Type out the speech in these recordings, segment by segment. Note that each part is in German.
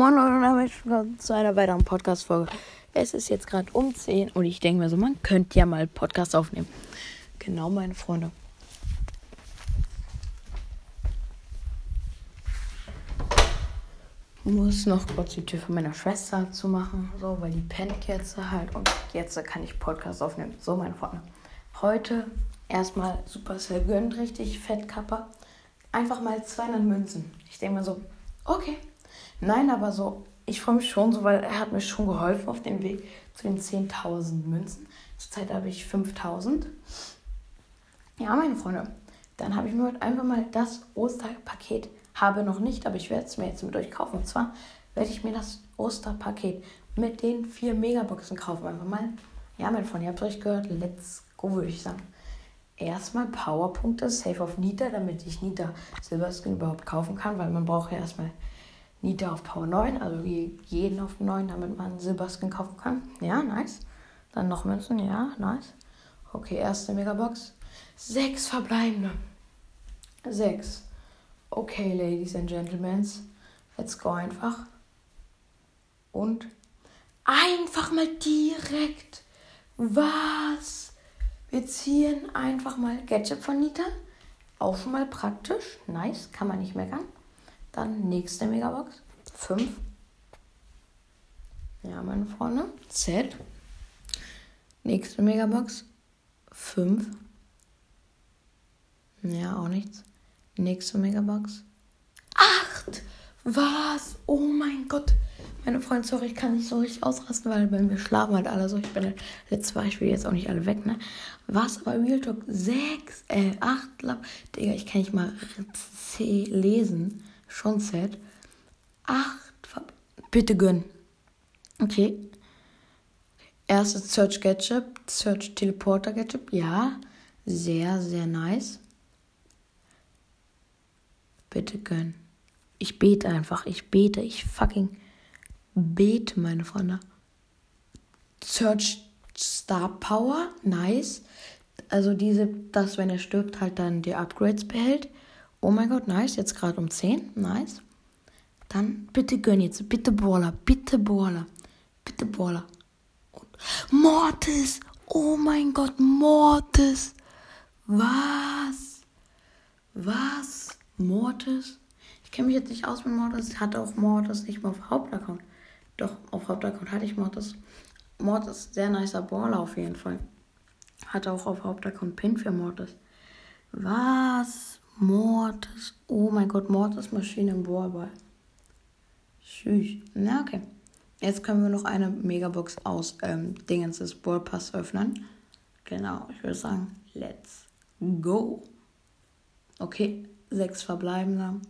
Moin und damit zu einer weiteren Podcast-Folge. Es ist jetzt gerade um 10 und ich denke mir so, man könnte ja mal Podcast aufnehmen. Genau, meine Freunde. Muss noch kurz die Tür von meiner Schwester zu machen, so, weil die pennt jetzt halt und jetzt kann ich Podcast aufnehmen. So, meine Freunde. Heute erstmal Supercell gönnt richtig Fettkapper. Einfach mal 200 Münzen. Ich denke mir so, okay, Nein, aber so, ich freue mich schon so, weil er hat mir schon geholfen auf dem Weg zu den 10.000 Münzen. Zurzeit habe ich 5.000. Ja, meine Freunde, dann habe ich mir heute einfach mal das Osterpaket, habe noch nicht, aber ich werde es mir jetzt mit euch kaufen. Und zwar werde ich mir das Osterpaket mit den vier Megaboxen kaufen. Einfach mal, ja, meine Freunde, ihr habt es euch gehört, let's go, würde ich sagen. Erstmal Powerpunkte, Safe auf Nita, damit ich Nita Silberskin überhaupt kaufen kann, weil man braucht ja erstmal Nita auf Power 9, also jeden auf 9, damit man Silberskin kaufen kann. Ja, nice. Dann noch Münzen, ja, nice. Okay, erste Megabox. Sechs verbleibende. Sechs. Okay, Ladies and Gentlemen. Let's go einfach. Und einfach mal direkt. Was? Wir ziehen einfach mal Gadget von Nita. Auch schon mal praktisch. Nice, kann man nicht meckern. Dann nächste Megabox. 5. Ja, meine Freunde. Z. Nächste Megabox. 5. Ja, auch nichts. Nächste Megabox. 8. Was? Oh mein Gott. Meine Freunde, sorry, ich kann nicht so richtig ausrasten, weil bei mir schlafen halt alle so. Ich bin halt letztes Mal, ich will jetzt auch nicht alle weg, ne? Was? Aber Real Talk 6, äh, 8, Digga, ich kann nicht mal C lesen. Schon sad. Acht. Bitte gönn. Okay. Erstes Search Gadget. Search Teleporter Gadget. Ja. Sehr, sehr nice. Bitte gönn. Ich bete einfach. Ich bete. Ich fucking bete, meine Freunde. Search Star Power. Nice. Also diese, dass wenn er stirbt, halt dann die Upgrades behält. Oh mein Gott, nice. Jetzt gerade um 10. Nice. Dann bitte gönn jetzt. Bitte Baller. Bitte Baller. Bitte Baller. Und Mortis. Oh mein Gott, Mortis. Was? Was? Mortis? Ich kenne mich jetzt nicht aus mit Mortis. Ich hatte auch Mortis nicht mal auf Hauptaccount. Doch, auf Hauptaccount hatte ich Mortis. Mortis, sehr nicer Baller auf jeden Fall. Hatte auch auf Hauptaccount Pin für Mortis. Was? Mortis. Oh mein Gott, Mortis Maschine im Ballball. Tschüss. Na, okay. Jetzt können wir noch eine Megabox aus ähm, Dingens des Ballpass öffnen. Genau, ich würde sagen, let's go. Okay, sechs verbleibende.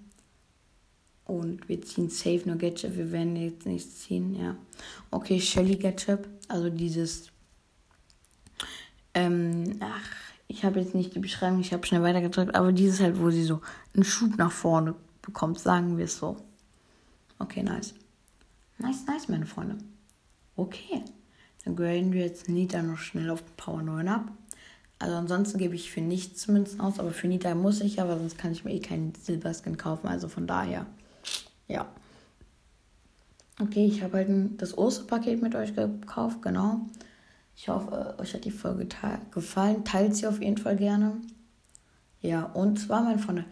Und wir ziehen safe nur Gadget. Wir werden jetzt nichts ziehen, ja. Okay, Shelly Gadget. Also dieses. Ähm, ach, ich habe jetzt nicht die Beschreibung, ich habe schnell weitergedrückt, aber dieses halt, wo sie so einen Schub nach vorne bekommt, sagen wir es so. Okay, nice. Nice, nice, meine Freunde. Okay. Dann graden wir jetzt Nita noch schnell auf Power 9 ab. Also ansonsten gebe ich für nichts Münzen aus, aber für Nita muss ich, aber sonst kann ich mir eh keinen Silberskin kaufen. Also von daher, ja. Okay, ich habe halt das Osterpaket mit euch gekauft, genau. Ich hoffe, euch hat die Folge gefallen. Teilt sie auf jeden Fall gerne. Ja, und zwar, meine Freunde,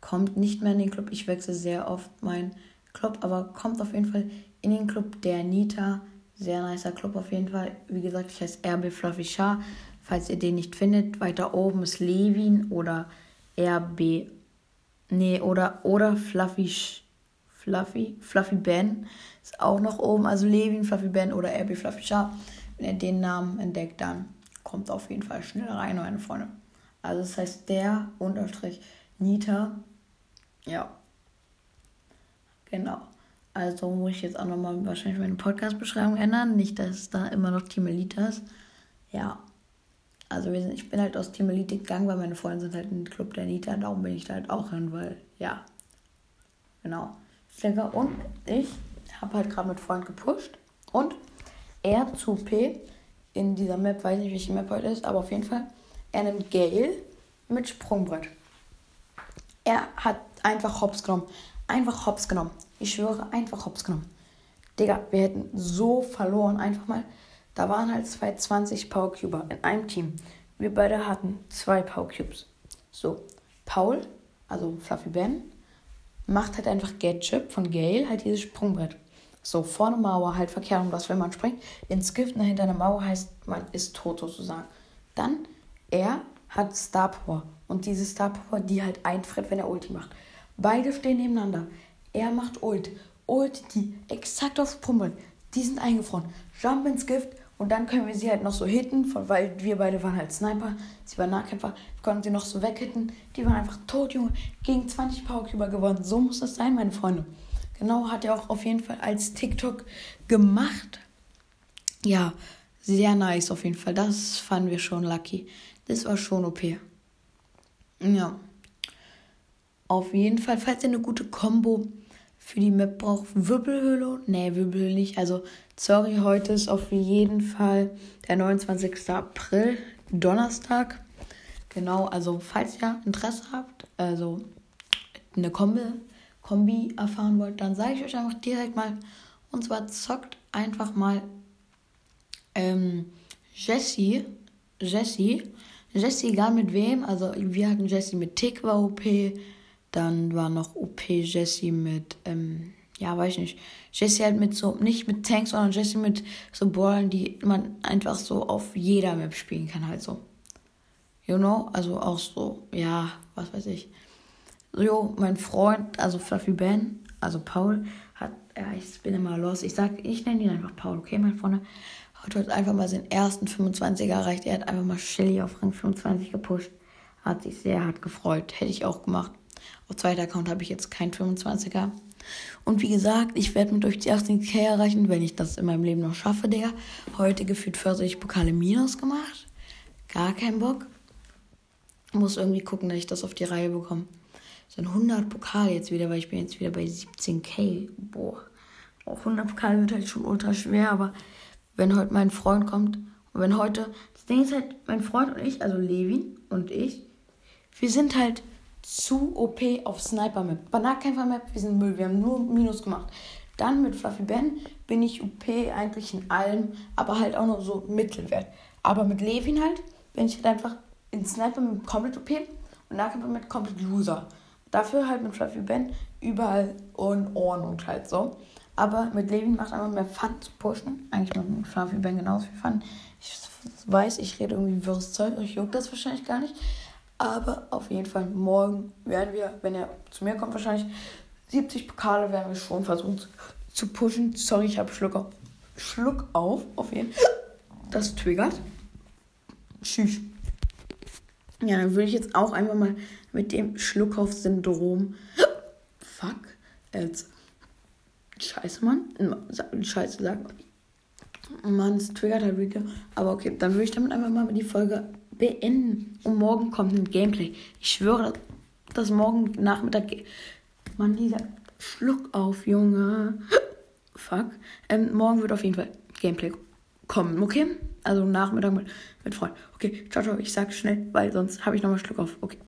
kommt nicht mehr in den Club. Ich wechsle sehr oft meinen Club, aber kommt auf jeden Fall in den Club der Nita. Sehr nicer Club auf jeden Fall. Wie gesagt, ich heiße RB Fluffy Shah. Falls ihr den nicht findet, weiter oben ist Levin oder RB. Nee, oder, oder Fluffy Fluffy, Fluffy Ben ist auch noch oben. Also Levin, Fluffy Ben oder RB Fluffy Shah. Wenn ihr den Namen entdeckt, dann kommt auf jeden Fall schnell rein, meine Freunde. Also das heißt der Unterstrich Nita. Ja. Genau. Also muss ich jetzt auch nochmal wahrscheinlich meine Podcast-Beschreibung ändern. Nicht, dass da immer noch Team Elite ist. Ja. Also sind, ich bin halt aus Team Elite gegangen, weil meine Freunde sind halt im Club der Nita. Darum bin ich da halt auch hin, weil, ja. Genau. Und ich habe halt gerade mit Freund gepusht. Und R zu P in dieser Map, weiß nicht, welche Map heute ist, aber auf jeden Fall, er nimmt Gale mit Sprungbrett. Er hat einfach Hops genommen. Einfach Hops genommen. Ich schwöre, einfach Hops genommen. Digga, wir hätten so verloren. Einfach mal. Da waren halt zwei 20 Powercuber in einem Team. Wir beide hatten zwei Powercubes. So, Paul, also Fluffy Ben, macht halt einfach Gadget von Gale, halt dieses Sprungbrett. So, vorne Mauer, halt verkehrt um das, wenn man springt. Ins Gift hinter einer Mauer heißt, man ist tot sozusagen. Dann, er hat Star Power. Und diese Star Power, die halt einfriert, wenn er Ulti macht. Beide stehen nebeneinander. Er macht Ult. Ult, die exakt auf Sprungbrett. Die sind eingefroren. Jump ins Gift und dann können wir sie halt noch so hitten, weil wir beide waren halt Sniper, sie waren Nahkämpfer, wir konnten sie noch so weghitten. Die waren einfach tot, Junge. Gegen 20 Powercuber gewonnen. So muss das sein, meine Freunde. Genau, hat er auch auf jeden Fall als TikTok gemacht. Ja, sehr nice auf jeden Fall. Das fanden wir schon lucky. Das war schon OP. Ja. Auf jeden Fall, falls ihr eine gute Combo für die Map braucht, Wirbelhöhle. Nee, Wirbelhöhle nicht. Also, sorry, heute ist auf jeden Fall der 29. April, Donnerstag. Genau, also falls ihr Interesse habt, also eine Kombi, Kombi erfahren wollt, dann sage ich euch einfach direkt mal. Und zwar zockt einfach mal ähm, Jessie. Jessie. Jessie, egal mit wem. Also wir hatten Jessie mit Tick war OP. Dann war noch OP Jessie mit, ähm, ja, weiß ich nicht. Jessie halt mit so, nicht mit Tanks, sondern Jessie mit so Ballen, die man einfach so auf jeder Map spielen kann, halt so. You know? Also auch so, ja, was weiß ich. So, jo, mein Freund, also Fluffy Ben, also Paul, hat, ja, ich bin immer los. Ich sag, ich nenne ihn einfach Paul, okay, mein Freund? Hat heute einfach mal seinen ersten 25er erreicht. Er hat einfach mal Shelly auf Rang 25 gepusht. Hat sich sehr hart gefreut. Hätte ich auch gemacht. Auf zweiter Account habe ich jetzt keinen 25er. Und wie gesagt, ich werde mit euch die 18k erreichen, wenn ich das in meinem Leben noch schaffe, Digga. Heute gefühlt 40 Pokale minus gemacht. Gar kein Bock. Muss irgendwie gucken, dass ich das auf die Reihe bekomme. Sind 100 Pokale jetzt wieder, weil ich bin jetzt wieder bei 17k. Boah. Auch 100 Pokale wird halt schon ultra schwer, aber wenn heute mein Freund kommt und wenn heute, das Ding ist halt, mein Freund und ich, also Levin und ich, wir sind halt zu OP auf Sniper Map. Bei Nahkämpfer Map, wir sind Müll, wir haben nur Minus gemacht. Dann mit Fluffy Ben bin ich OP eigentlich in allem, aber halt auch noch so Mittelwert. Aber mit Levin halt bin ich halt einfach in Sniper Map komplett OP und Nahkämpfer Map komplett Loser. Dafür halt mit Fluffy Ben überall in Ordnung halt so. Aber mit Levin macht einfach mehr Fun zu pushen. Eigentlich mit Fluffy Ben genauso viel Fun. Ich weiß, ich rede irgendwie wirres Zeug, euch juckt das wahrscheinlich gar nicht. Aber auf jeden Fall, morgen werden wir, wenn er zu mir kommt, wahrscheinlich 70 Pokale werden wir schon versuchen zu, zu pushen. Sorry, ich habe Schluck auf. Schluck auf, auf jeden Fall. Das triggert. Tschüss. Ja, dann würde ich jetzt auch einfach mal mit dem Schluckauf-Syndrom. Fuck. Jetzt. Scheiße, Mann. Scheiße, sag mal. Mann, es triggert halt wieder. Aber okay, dann würde ich damit einfach mal die Folge beenden. Und morgen kommt ein Gameplay. Ich schwöre, dass morgen Nachmittag. Mann, dieser Schluck auf, Junge. Fuck. Ähm, morgen wird auf jeden Fall Gameplay kommen, okay? Also Nachmittag mit, mit Freunden. Okay, ciao, ciao. Ich sag schnell, weil sonst habe ich nochmal Schluck auf. Okay.